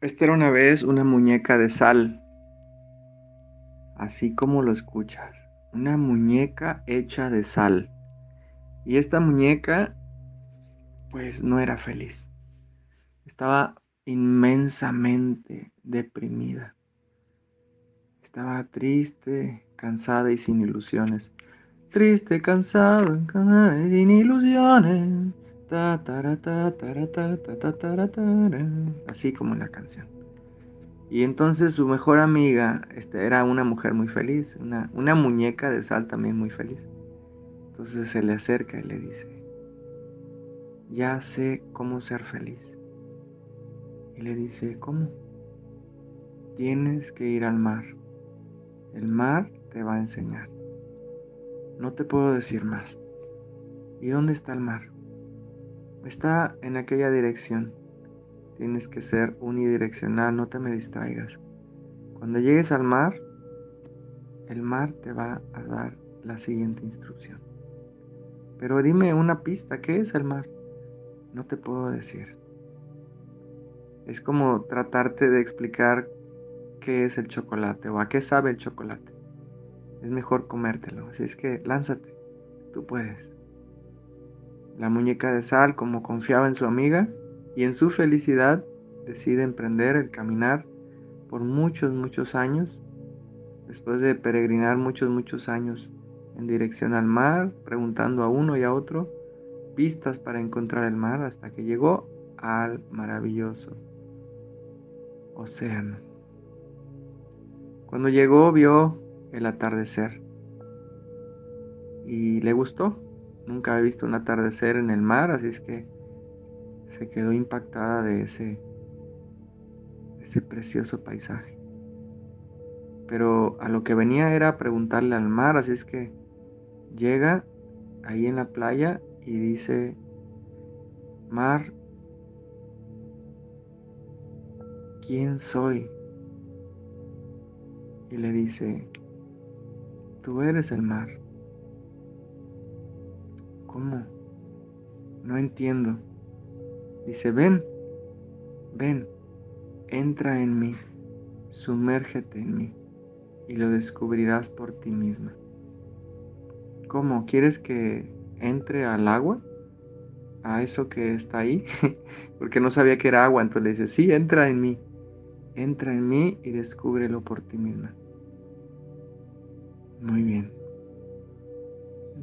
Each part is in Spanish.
Esta era una vez una muñeca de sal, así como lo escuchas, una muñeca hecha de sal. Y esta muñeca, pues no era feliz. Estaba inmensamente deprimida. Estaba triste, cansada y sin ilusiones. Triste, cansado, cansada y sin ilusiones. Así como en la canción. Y entonces su mejor amiga este, era una mujer muy feliz, una, una muñeca de sal también muy feliz. Entonces se le acerca y le dice, ya sé cómo ser feliz. Y le dice, ¿cómo? Tienes que ir al mar. El mar te va a enseñar. No te puedo decir más. ¿Y dónde está el mar? Está en aquella dirección. Tienes que ser unidireccional, no te me distraigas. Cuando llegues al mar, el mar te va a dar la siguiente instrucción. Pero dime una pista, ¿qué es el mar? No te puedo decir. Es como tratarte de explicar qué es el chocolate o a qué sabe el chocolate. Es mejor comértelo, así es que lánzate, tú puedes. La muñeca de sal, como confiaba en su amiga y en su felicidad, decide emprender el caminar por muchos, muchos años, después de peregrinar muchos, muchos años en dirección al mar, preguntando a uno y a otro pistas para encontrar el mar, hasta que llegó al maravilloso océano. Cuando llegó vio el atardecer y le gustó Nunca había visto un atardecer en el mar, así es que se quedó impactada de ese, ese precioso paisaje. Pero a lo que venía era preguntarle al mar, así es que llega ahí en la playa y dice, mar, ¿quién soy? Y le dice, tú eres el mar. ¿Cómo? No entiendo. Dice, ven, ven, entra en mí, sumérgete en mí y lo descubrirás por ti misma. ¿Cómo? ¿Quieres que entre al agua? ¿A eso que está ahí? Porque no sabía que era agua, entonces le dice, sí, entra en mí, entra en mí y descúbrelo por ti misma. Muy bien.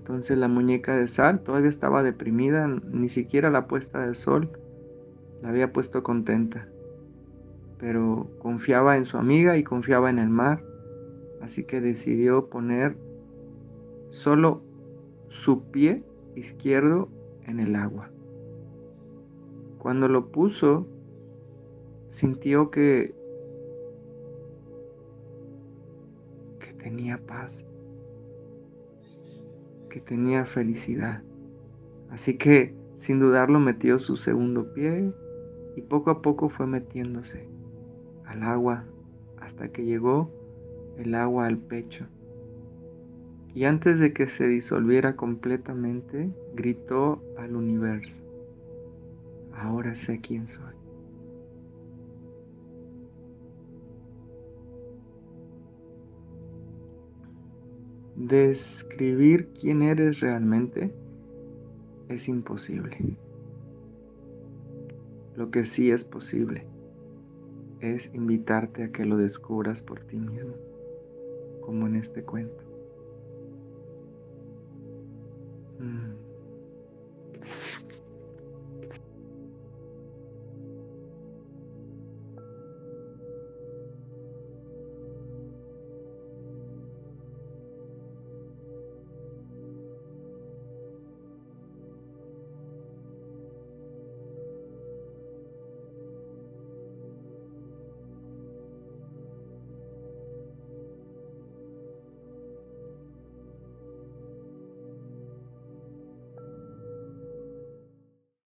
Entonces la muñeca de sal todavía estaba deprimida, ni siquiera la puesta del sol la había puesto contenta, pero confiaba en su amiga y confiaba en el mar, así que decidió poner solo su pie izquierdo en el agua. Cuando lo puso, sintió que, que tenía paz tenía felicidad. Así que sin dudarlo metió su segundo pie y poco a poco fue metiéndose al agua hasta que llegó el agua al pecho. Y antes de que se disolviera completamente, gritó al universo, ahora sé quién soy. describir quién eres realmente es imposible. Lo que sí es posible es invitarte a que lo descubras por ti mismo, como en este cuento. Mm.